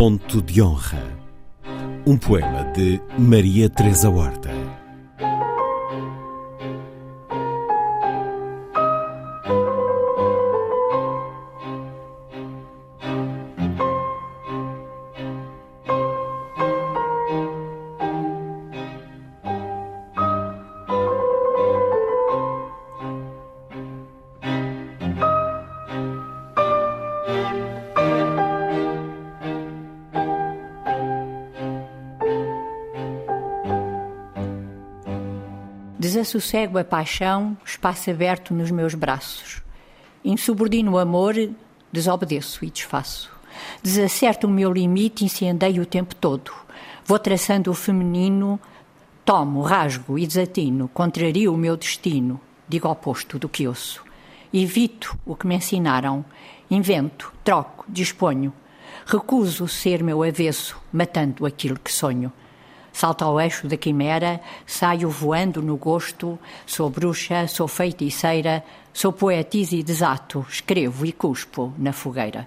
Ponto de Honra. Um poema de Maria Teresa Horta. Desassossego a paixão, espaço aberto nos meus braços. Insubordino o amor, desobedeço e desfaço. Desacerto o meu limite, incendeio o tempo todo. Vou traçando o feminino, tomo, rasgo e desatino, contrario o meu destino, digo oposto do que ouço. Evito o que me ensinaram, invento, troco, disponho. Recuso ser meu avesso, matando aquilo que sonho. Salto ao eixo da quimera, saio voando no gosto, sou bruxa, sou feiticeira, sou poetisa e desato, escrevo e cuspo na fogueira.